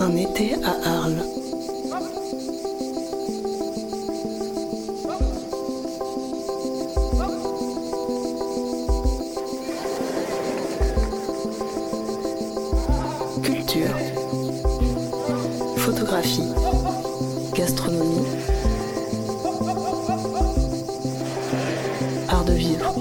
Un été à Arles. Culture. Photographie. Gastronomie. Art de vivre.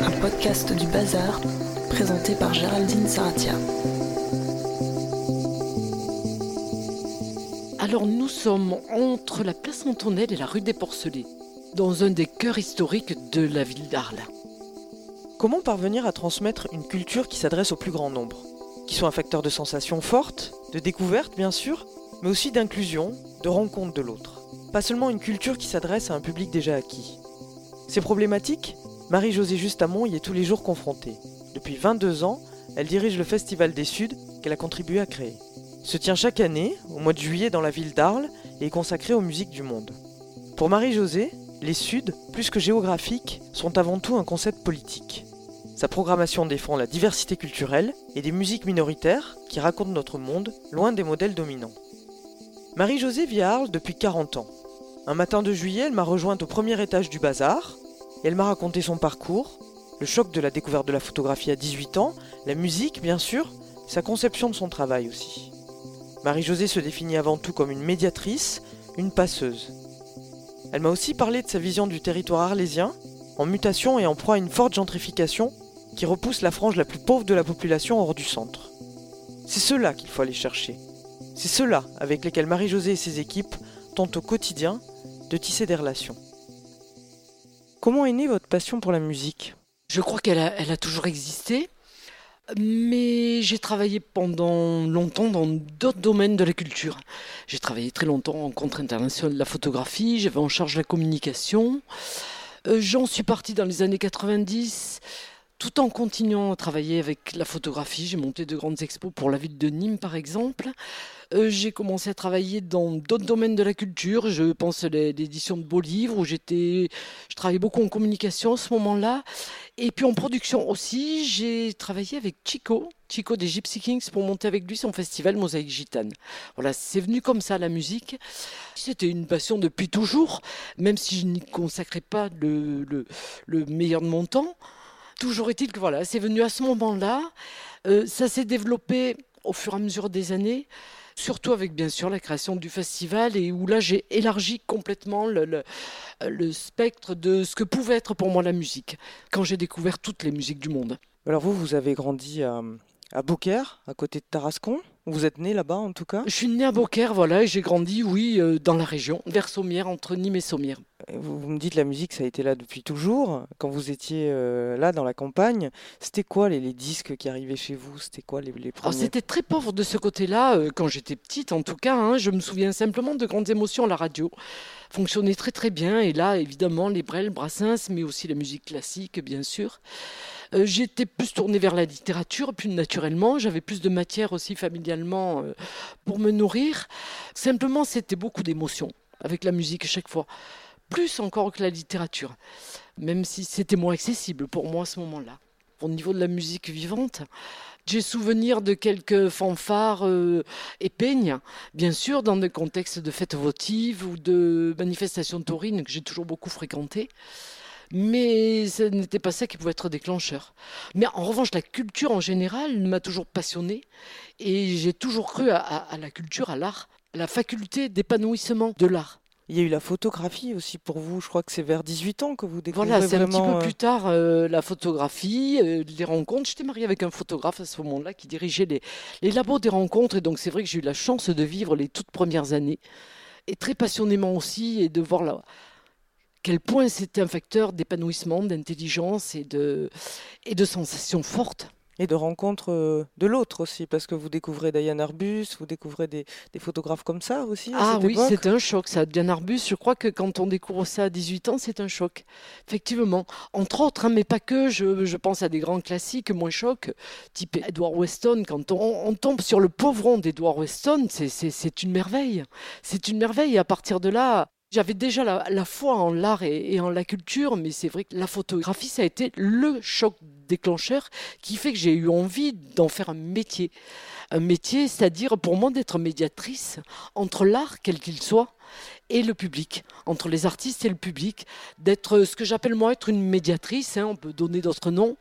Un podcast du bazar présenté par Géraldine Saratia. Alors nous sommes entre la place Antonelle et la rue des Porcelets, dans un des cœurs historiques de la ville d'Arles. Comment parvenir à transmettre une culture qui s'adresse au plus grand nombre Qui soit un facteur de sensations fortes, de découverte bien sûr, mais aussi d'inclusion, de rencontre de l'autre? Pas seulement une culture qui s'adresse à un public déjà acquis. Ces problématiques, Marie-Josée Justamont y est tous les jours confrontée. Depuis 22 ans, elle dirige le Festival des Suds qu'elle a contribué à créer. Se tient chaque année, au mois de juillet, dans la ville d'Arles et est consacré aux musiques du monde. Pour Marie-Josée, les Suds, plus que géographiques, sont avant tout un concept politique. Sa programmation défend la diversité culturelle et des musiques minoritaires qui racontent notre monde loin des modèles dominants. Marie-Josée vit à Arles depuis 40 ans. Un matin de juillet, elle m'a rejointe au premier étage du bazar et elle m'a raconté son parcours, le choc de la découverte de la photographie à 18 ans, la musique bien sûr, sa conception de son travail aussi. Marie-Josée se définit avant tout comme une médiatrice, une passeuse. Elle m'a aussi parlé de sa vision du territoire arlésien, en mutation et en proie à une forte gentrification qui repousse la frange la plus pauvre de la population hors du centre. C'est cela qu'il faut aller chercher. C'est cela avec lesquels Marie-Josée et ses équipes tentent au quotidien de tisser des relations. Comment est née votre passion pour la musique? Je crois qu'elle a, toujours existé, mais j'ai travaillé pendant longtemps dans d'autres domaines de la culture. J'ai travaillé très longtemps en contre international de la photographie, j'avais en charge la communication. Euh, J'en suis partie dans les années 90 tout en continuant à travailler avec la photographie, j'ai monté de grandes expos pour la ville de Nîmes par exemple. Euh, j'ai commencé à travailler dans d'autres domaines de la culture. Je pense à l'édition de beaux livres où j'étais, je travaillais beaucoup en communication à ce moment-là. Et puis en production aussi, j'ai travaillé avec Chico, Chico des Gypsy Kings pour monter avec lui son festival Mosaïque Gitane. Voilà, c'est venu comme ça la musique. C'était une passion depuis toujours, même si je n'y consacrais pas le, le, le meilleur de mon temps. Toujours est-il que voilà, c'est venu à ce moment-là. Euh, ça s'est développé au fur et à mesure des années, surtout avec bien sûr la création du festival et où là j'ai élargi complètement le, le, le, spectre de ce que pouvait être pour moi la musique quand j'ai découvert toutes les musiques du monde. Alors vous, vous avez grandi à, à Beaucaire, à côté de Tarascon. Vous êtes né là-bas en tout cas? Je suis né à Beaucaire, voilà, et j'ai grandi, oui, euh, dans la région, vers Sommières, entre Nîmes et Sommières. Vous, vous, me dites la musique, ça a été là depuis toujours. Quand vous étiez euh, là dans la campagne, c'était quoi les, les, disques qui arrivaient chez vous? C'était quoi les, les premiers? C'était très pauvre de ce côté-là, euh, quand j'étais petite en tout cas. Hein, je me souviens simplement de grandes émotions la radio. Fonctionnait très très bien, et là, évidemment, les Brel, Brassens, mais aussi la musique classique, bien sûr. Euh, j'étais plus tournée vers la littérature, puis naturellement, j'avais plus de matière aussi familialement euh, pour me nourrir. Simplement, c'était beaucoup d'émotions avec la musique à chaque fois, plus encore que la littérature, même si c'était moins accessible pour moi à ce moment-là. Au niveau de la musique vivante, j'ai souvenir de quelques fanfares euh, et peignes, bien sûr, dans des contextes de fêtes votives ou de manifestations taurines que j'ai toujours beaucoup fréquentées mais ce n'était pas ça qui pouvait être déclencheur. Mais en revanche, la culture en général m'a toujours passionné et j'ai toujours cru à, à la culture, à l'art, à la faculté d'épanouissement de l'art. Il y a eu la photographie aussi pour vous. Je crois que c'est vers 18 ans que vous découvrez Voilà, c'est un petit peu euh, plus tard euh, la photographie, euh, les rencontres. J'étais mariée avec un photographe à ce moment-là qui dirigeait les, les labos des rencontres. Et donc c'est vrai que j'ai eu la chance de vivre les toutes premières années. Et très passionnément aussi, et de voir la, quel point c'était un facteur d'épanouissement, d'intelligence et de, et de sensations fortes. Et de rencontres euh, de l'autre aussi, parce que vous découvrez Diane Arbus, vous découvrez des, des photographes comme ça aussi. à Ah cette oui, c'est un choc ça. Diane Arbus, je crois que quand on découvre ça à 18 ans, c'est un choc. Effectivement. Entre autres, hein, mais pas que, je, je, pense à des grands classiques moins chocs, type Edward Weston. Quand on, on tombe sur le pauvron d'Edward Weston, c'est une merveille. C'est une merveille. Et à partir de là, j'avais déjà la, la, foi en l'art et, et, en la culture, mais c'est vrai que la photographie, ça a été le choc déclencheur qui fait que j'ai eu envie d'en faire un métier. Un métier, c'est-à-dire pour moi d'être médiatrice entre l'art, quel qu'il soit, et le public, entre les artistes et le public, d'être ce que j'appelle moi être une médiatrice, hein, on peut donner d'autres noms,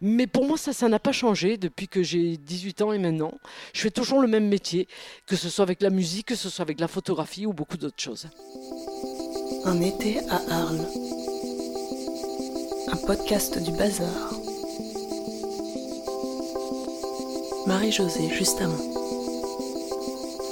mais pour moi ça, ça n'a pas changé depuis que j'ai 18 ans et maintenant. Je fais toujours le même métier, que ce soit avec la musique, que ce soit avec la photographie ou beaucoup d'autres choses. Un été à Arles. Un podcast du bazar. Marie-Josée Justement.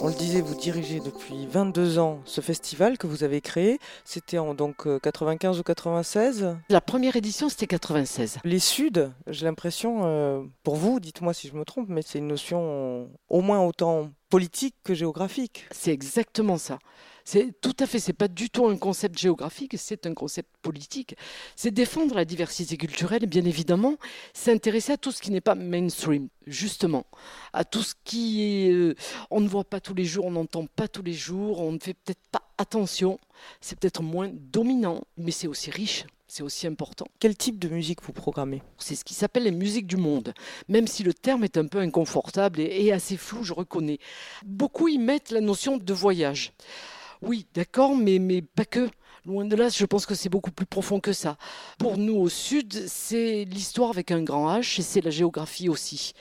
On le disait, vous dirigez depuis 22 ans ce festival que vous avez créé. C'était en donc 95 ou 96 La première édition, c'était 96. Les Suds, j'ai l'impression, euh, pour vous, dites-moi si je me trompe, mais c'est une notion au moins autant politique que géographique. C'est exactement ça. C'est tout à fait, c'est pas du tout un concept géographique, c'est un concept politique. C'est défendre la diversité culturelle, bien évidemment, s'intéresser à tout ce qui n'est pas mainstream, justement, à tout ce qui est, euh, on ne voit pas tous les jours, on n'entend pas tous les jours, on ne fait peut-être pas attention, c'est peut-être moins dominant, mais c'est aussi riche. C'est aussi important. Quel type de musique vous programmez? C'est ce qui s'appelle les musiques du monde, même si le terme est un peu inconfortable et assez flou, je reconnais. Beaucoup y mettent la notion de voyage. Oui, d'accord, mais, mais pas que. Loin de là, je pense que c'est beaucoup plus profond que ça. Pour nous au sud, c'est l'histoire avec un grand H et c'est la géographie aussi.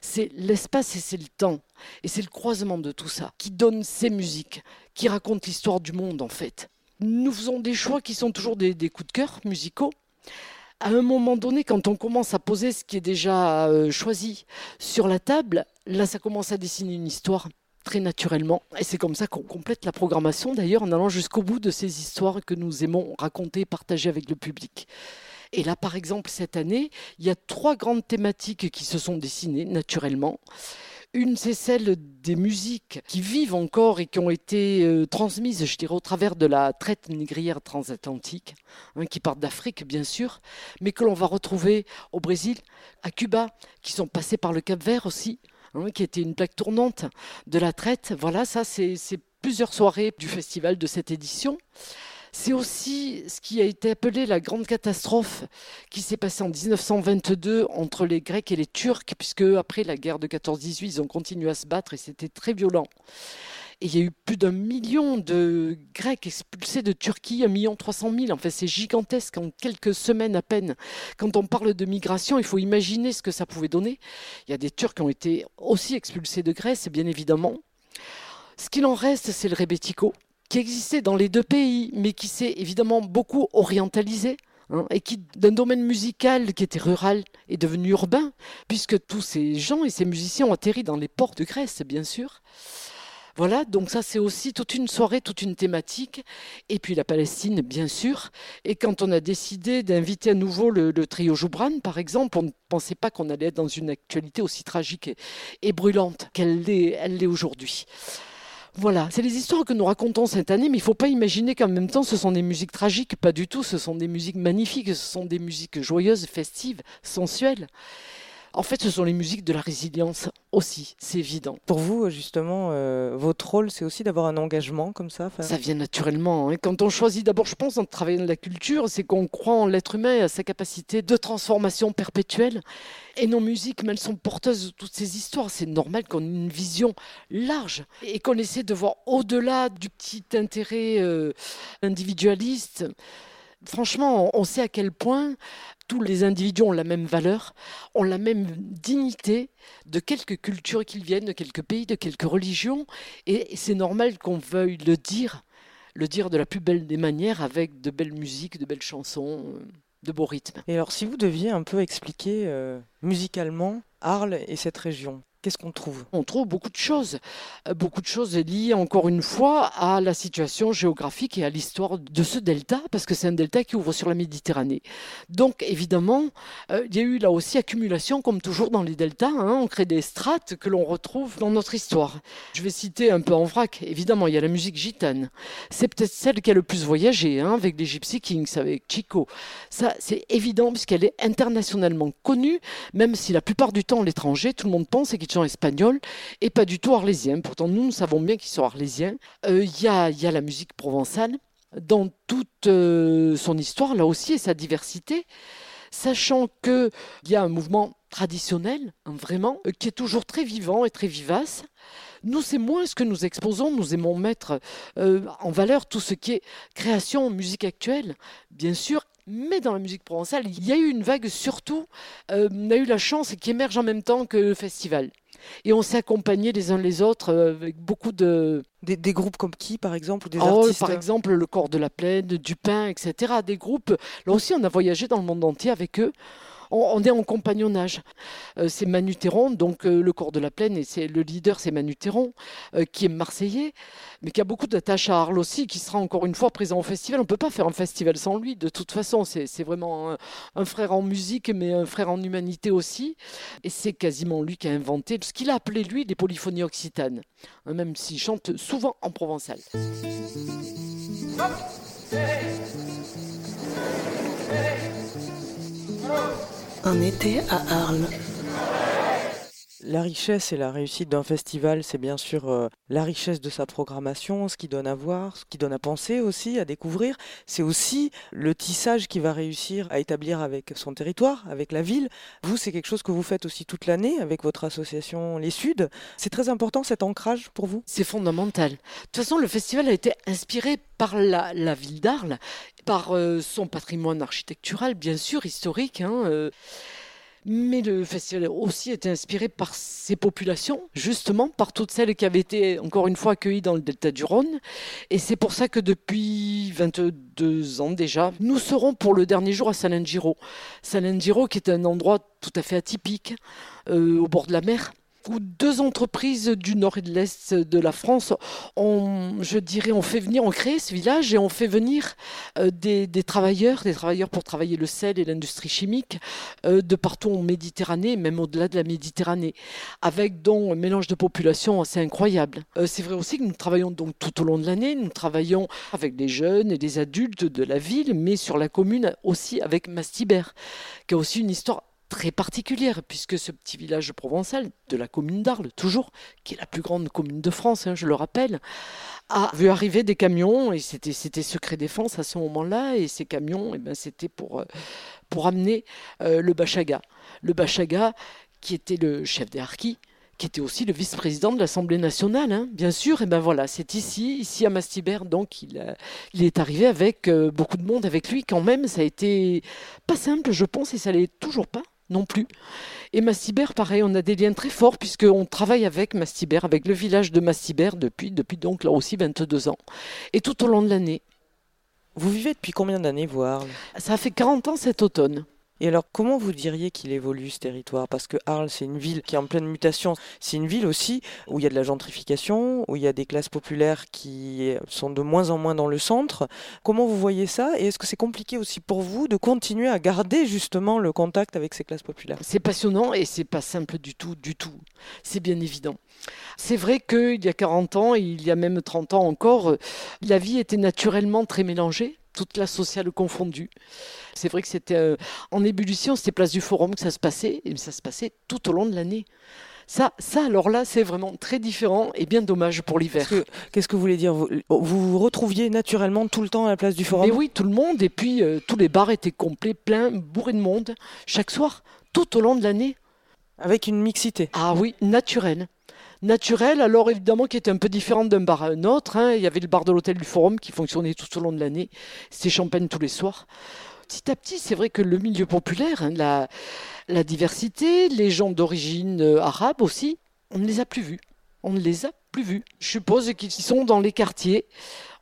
C'est l'espace et c'est le temps. Et c'est le croisement de tout ça qui donne ces musiques, qui racontent l'histoire du monde en fait. Nous faisons des choix qui sont toujours des, coups de cœur musicaux. À un moment donné, quand on commence à poser ce qui est déjà euh, choisi sur la table, là ça commence à dessiner une histoire très naturellement. Et c'est comme ça qu'on complète la programmation, d'ailleurs, en allant jusqu'au bout de ces histoires que nous aimons raconter et partager avec le public. Et là, par exemple, cette année, il y a trois grandes thématiques qui se sont dessinées naturellement. Une, c'est celle des musiques qui vivent encore et qui ont été euh, transmises, je dirais, au travers de la traite négrière transatlantique, hein, qui partent d'Afrique, bien sûr, mais que l'on va retrouver au Brésil, à Cuba, qui sont passées par le Cap Vert aussi, Hein, qui était une plaque tournante de la traite. Voilà, ça, c'est plusieurs soirées du festival de cette édition. C'est aussi ce qui a été appelé la grande catastrophe qui s'est passée en 1922 entre les Grecs et les Turcs, puisque après la guerre de 14-18, ils ont continué à se battre et c'était très violent. Il y a eu plus d'un million de Grecs expulsés de Turquie, un million trois cent mille. En fait, c'est gigantesque en quelques semaines à peine. Quand on parle de migration, il faut imaginer ce que ça pouvait donner. Il y a des Turcs qui ont été aussi expulsés de Grèce, bien évidemment. Ce qu'il en reste, c'est le rebetiko, qui existait dans les deux pays, mais qui s'est évidemment beaucoup orientalisé. Hein, et qui, d'un domaine musical qui était rural, est devenu urbain, puisque tous ces gens et ces musiciens ont atterri dans les ports de Grèce, bien sûr. Voilà, donc ça c'est aussi toute une soirée, toute une thématique. Et puis la Palestine, bien sûr. Et quand on a décidé d'inviter à nouveau le, trio Joubran, par exemple, on ne pensait pas qu'on allait être dans une actualité aussi tragique et, brûlante qu'elle l'est aujourd'hui. Voilà, c'est les histoires que nous racontons cette année, mais il ne faut pas imaginer qu'en même temps ce sont des musiques tragiques, pas du tout, ce sont des musiques magnifiques, ce sont des musiques joyeuses, festives, sensuelles. En fait, ce sont les musiques de la résilience aussi, c'est évident. Pour vous, justement, euh, votre rôle, c'est aussi d'avoir un engagement comme ça Ça vient naturellement. Hein. Quand on choisit, d'abord, je pense, de travailler dans la culture, c'est qu'on croit en l'être humain et à sa capacité de transformation perpétuelle. Et nos musiques, mais elles sont porteuses de toutes ces histoires. C'est normal qu'on ait une vision large et qu'on essaie de voir au-delà du petit intérêt euh, individualiste franchement, on sait à quel point tous les individus ont la même valeur, ont la même dignité, de quelque culture qu'ils viennent, de quelques pays, de quelques religions. Et c'est normal qu'on veuille le dire, le dire de la plus belle des manières, avec de belles musiques, de belles chansons, de beaux rythmes. Et alors, si vous deviez un peu expliquer euh, musicalement Arles et cette région, Qu'est-ce qu'on trouve? On trouve beaucoup de choses. Euh, beaucoup de choses liées, encore une fois, à la situation géographique et à l'histoire de ce delta, parce que c'est un delta qui ouvre sur la Méditerranée. Donc, évidemment, euh, il y a eu là aussi accumulation, comme toujours dans les deltas. Hein. on crée des strates que l'on retrouve dans notre histoire. Je vais citer un peu en vrac. Évidemment, il y a la musique gitane. C'est peut-être celle qui a le plus voyagé, hein, avec les Gypsy Kings, avec Chico. Ça, c'est évident, puisqu'elle est internationalement connue, même si la plupart du temps, l'étranger, tout le monde pense qu'il espagnol et pas du tout arlésien. Pourtant, nous, savons bien qu'ils sont arlésiens. Euh, il y, a, y, a, la musique provençale dans toute euh, son histoire, là aussi, et sa diversité. sachant qu'il y a un mouvement traditionnel, hein, vraiment, euh, qui est toujours très vivant et très vivace. Nous, c'est moins ce que nous exposons. Nous aimons mettre euh, en valeur tout ce qui est création, musique actuelle, bien sûr. Mais dans la musique provençale, il y a eu une vague surtout, euh, on a eu la chance qui émerge en même temps que le festival. Et on s'est accompagnés les uns les autres euh, avec beaucoup de... Des, des groupes comme qui, par exemple ou des Oh, artistes? par exemple, le corps de la plaine, Dupin, etc. Des groupes. Là aussi, on a voyagé dans le monde entier avec eux. On, est en compagnonnage. Euh, c'est Manu Théron, donc euh, le corps de la plaine, et c'est le leader, c'est Manu Théron, euh, qui est marseillais, mais qui a beaucoup d'attaches à Arles aussi, qui sera encore une fois présent au festival. On ne peut pas faire un festival sans lui, de toute façon. C'est vraiment un, un frère en musique, mais un frère en humanité aussi. Et c'est quasiment lui qui a inventé ce qu'il a appelé, lui, les polyphonies occitanes, hein, même s'il chante souvent en provençal. Un été à Arles. La richesse et la réussite d'un festival, c'est bien sûr euh, la richesse de sa programmation, ce qui donne à voir, ce qui donne à penser aussi, à découvrir. C'est aussi le tissage qui va réussir à établir avec son territoire, avec la ville. Vous, c'est quelque chose que vous faites aussi toute l'année avec votre association Les Suds. C'est très important cet ancrage pour vous? C'est fondamental. De toute façon, le festival a été inspiré par la, ville d'Arles, par euh, son patrimoine architectural, bien sûr, historique. hein, euh, mais le festival aussi été inspiré par ses populations, justement, par toutes celles qui avaient été, encore une fois, accueillies dans le delta du Rhône. Et c'est pour ça que depuis 22 ans déjà, nous serons pour le dernier jour à Salengiro. Salengiro, qui est un endroit tout à fait atypique, euh, au bord de la mer où deux entreprises du nord et de l'est de la France ont, je dirais, ont fait venir, ont créé ce village et ont fait venir euh, des, travailleurs, des travailleurs pour travailler le sel et l'industrie chimique euh, de partout en Méditerranée, même au-delà de la Méditerranée, avec donc un mélange de population assez incroyable. Euh, c'est vrai aussi que nous travaillons donc tout au long de l'année, nous travaillons avec des jeunes et des adultes de la ville, mais sur la commune aussi avec Mastibert, qui a aussi une histoire très particulière, puisque ce petit village provençal de la commune d'Arles, toujours, qui est la plus grande commune de France, hein, je le rappelle, a vu arriver des camions, et c'était, secret défense à ce moment-là, et ces camions, eh ben, c'était pour, euh, pour amener euh, le Bachaga. Le Bachaga, qui était le chef des harkis, qui était aussi le vice-président de l'Assemblée nationale, hein, bien sûr. Et ben voilà, c'est ici, ici à Mastibert, donc il, a- il est arrivé avec euh, beaucoup de monde avec lui quand même. Ça a été pas simple, je pense, et ça l'est toujours pas non plus. Et Mastibert, pareil, on a des liens très forts puisqu'on travaille avec Mastibert, avec le village de Mastibert depuis, depuis donc là aussi 22 ans. Et tout au long de l'année. Vous vivez depuis combien d'années, Arles Ça fait 40 ans cet automne. Et alors, comment vous diriez qu'il évolue ce territoire? Parce que Arles, c'est une ville qui est en pleine mutation. C'est une ville aussi où il y a de la gentrification, où il y a des classes populaires qui sont de moins en moins dans le centre. Comment vous voyez ça? Et est-ce que c'est compliqué aussi pour vous de continuer à garder justement le contact avec ces classes populaires? C'est passionnant et c'est pas simple du tout, du tout. C'est bien évident. C'est vrai qu'il y a 40 ans, il y a même 30 ans encore, la vie était naturellement très mélangée, toute classe sociale confondue. C'est vrai que c'était euh, en ébullition, c'était place du Forum que ça se passait, et ça se passait tout au long de l'année. Ça, ça, alors là, c'est vraiment très différent et bien dommage pour l'hiver. Qu'est-ce que- vous voulez dire? Vous, vous vous retrouviez naturellement tout le temps à la place du forum? Mais oui, tout le monde, et puis euh, tous les bars étaient complets, pleins, bourrés de monde, chaque soir, tout au long de l'année. Avec une mixité. Ah oui, naturel. Naturel, alors évidemment qui était un peu différent d'un bar à un autre. hein. Il y avait le bar de l'hôtel du Forum qui fonctionnait tout au long de l'année. C'était champagne tous les soirs. Petit à petit, c'est vrai que le milieu populaire, hein, la, la diversité, les gens d'origine euh, arabe aussi, on ne les a plus vus. On ne les a plus vus. Je suppose qu'ils sont dans les quartiers.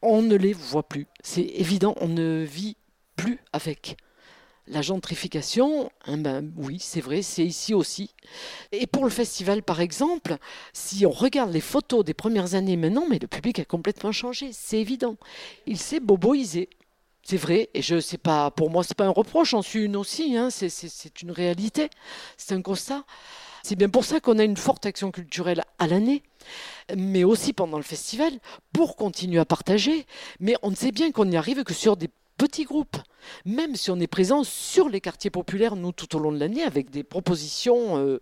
On ne les voit plus. C'est évident, on ne vit plus avec. La gentrification, hein, ben oui, c'est vrai, c'est ici aussi. Et pour le festival, par exemple, si on regarde les photos des premières années maintenant, mais le public a complètement changé, c'est évident. Il s'est boboisé. C'est vrai, et je sais pas, pour moi, c'est pas un reproche, j'en suis une aussi, hein, c'est- une réalité, c'est un constat. C'est bien pour ça qu'on a une forte action culturelle à l'année, mais aussi pendant le festival, pour continuer à partager. Mais on sait bien qu'on n'y arrive que sur des petits groupes. Même si on est présent sur les quartiers populaires, nous, tout au long de l'année, avec des propositions euh,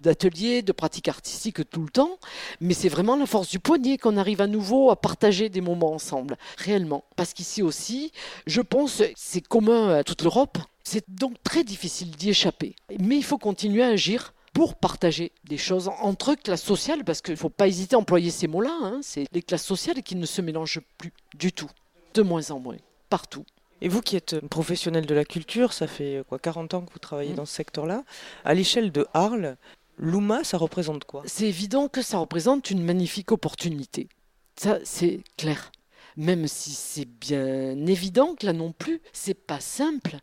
d'ateliers, de pratiques artistiques tout le temps. Mais c'est vraiment la force du poignet qu'on arrive à nouveau à partager des moments ensemble, réellement. Parce qu'ici aussi, je pense, c'est commun à toute l'Europe. C'est donc très difficile d'y échapper. Mais il faut continuer à agir pour partager des choses entre classes sociales, parce qu'il ne faut pas hésiter à employer ces mots-là. Hein. C'est les classes sociales qui ne se mélangent plus du tout, de moins en moins, partout. Et vous qui êtes professionnel de la culture, ça fait quoi 40 ans que vous travaillez mmh. dans ce secteur-là. À l'échelle de Arles, l'UMA, ça représente quoi? C'est évident que ça représente une magnifique opportunité. Ça, c'est clair même si c'est bien évident que là non plus, c'est pas simple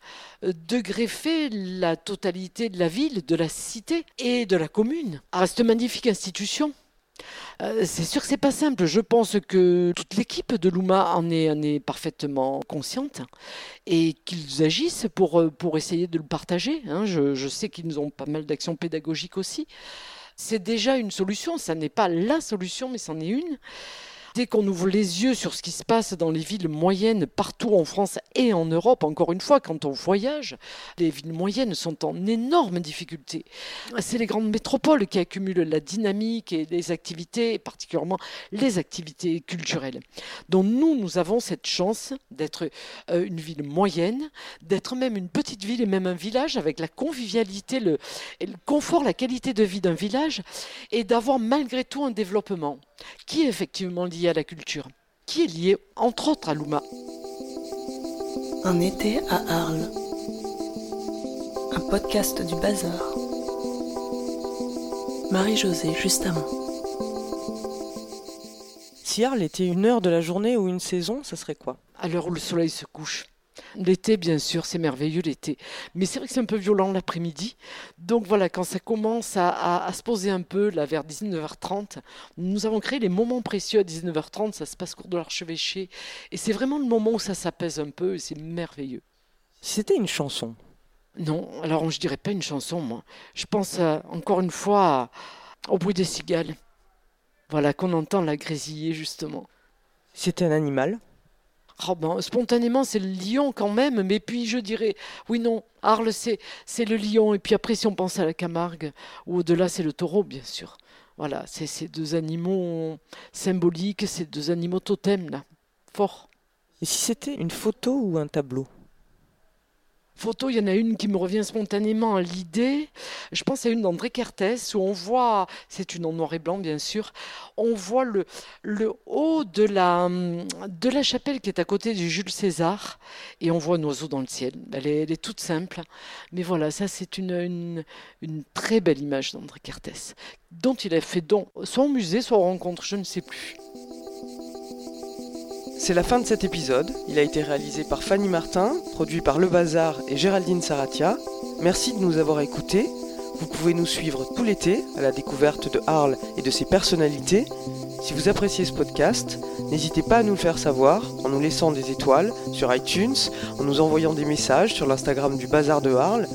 euh, de greffer la totalité de la ville, de la cité et de la commune à cette magnifique institution. Euh, c'est sûr que c'est pas simple. Je pense que toute l'équipe de Luma en est, parfaitement consciente et qu'ils agissent pour, euh, essayer de le partager. Hein. Je, je sais qu'ils ont pas mal d'actions pédagogiques aussi. C'est déjà une solution. Ça n'est pas la solution, mais c'en est une. Dès qu'on ouvre les yeux sur ce qui se passe dans les villes moyennes partout en France et en Europe, encore une fois, quand on voyage, les villes moyennes sont en énorme difficulté. C'est les grandes métropoles qui accumulent la dynamique et les activités, particulièrement les activités culturelles. Donc nous, nous avons cette chance d'être euh, une ville moyenne, d'être même une petite ville et même un village avec la convivialité, le, le confort, la qualité de vie d'un village et d'avoir malgré tout un développement qui est effectivement lié à la culture, qui est lié entre autres à l'Ouma. Un été à Arles, un podcast du bazar. Marie-Josée, justement. Si Arles était une heure de la journée ou une saison, ça serait quoi? À l'heure où le soleil se couche. L'été, bien sûr, c'est merveilleux l'été. Mais c'est vrai que c'est un peu violent l'après-midi. Donc voilà, quand ça commence à, se poser un peu, là, vers 19h30, nous avons créé les moments précieux à 19h30. Ça se passe cours de l'archevêché. Et c'est vraiment le moment où ça s'apaise un peu et c'est merveilleux. C'était une chanson? Non, alors je dirais pas une chanson, moi. Je pense euh, encore une fois au bruit des cigales. Voilà, qu'on entend la grésiller, justement. C'était un animal? Oh ben, spontanément, c'est le lion quand même, mais puis je dirais, oui, non, Arles, c'est, c'est le lion, et puis après, si on pense à la Camargue, ou au-delà, c'est le taureau, bien sûr. Voilà, c'est ces deux animaux symboliques, ces deux animaux totems, là, forts. Et si c'était une photo ou un tableau? Photo, il y en a une qui me revient spontanément à l'idée. Je pense à une d'André Kertész où on voit, c'est une en noir et blanc bien sûr, on voit le, haut de la, chapelle qui est à côté du Jules César et on voit un oiseau dans le ciel. Elle est, toute simple, mais voilà, ça c'est une, très belle image d'André Kertész dont il a fait don, soit au musée, soit en rencontre, je ne sais plus. C'est la fin de cet épisode. Il a été réalisé par Fanny Martin, produit par Le Bazar et Géraldine Saratia. Merci de nous avoir écoutés. Vous pouvez nous suivre tout l'été à la découverte de Arles et de ses personnalités. Si vous appréciez ce podcast, n'hésitez pas à nous le faire savoir en nous laissant des étoiles sur iTunes, en nous envoyant des messages sur l'Instagram du Bazar de Arles,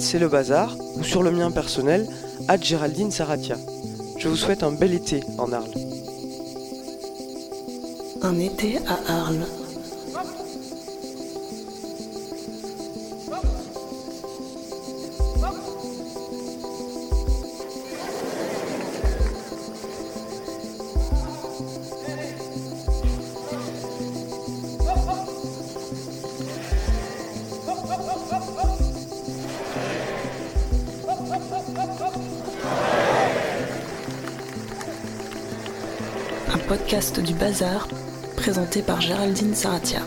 c'est le bazar, ou sur le mien personnel, Géraldine Saratia. Je vous souhaite un bel été en Arles. Un été à Arles. Un podcast du bazar présenté par Géraldine Saratia.